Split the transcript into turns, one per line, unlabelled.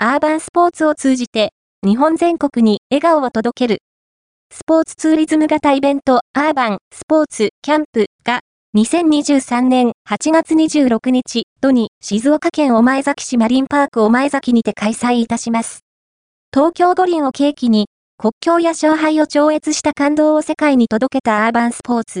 アーバンスポーツを通じて、日本全国に笑顔を届ける。スポーツツーリズム型イベント、アーバンスポーツキャンプが、2023年8月26日、土に静岡県御前崎市マリンパーク御前崎にて開催いたします。東京五輪を契機に、国境や勝敗を超越した感動を世界に届けたアーバンスポーツ。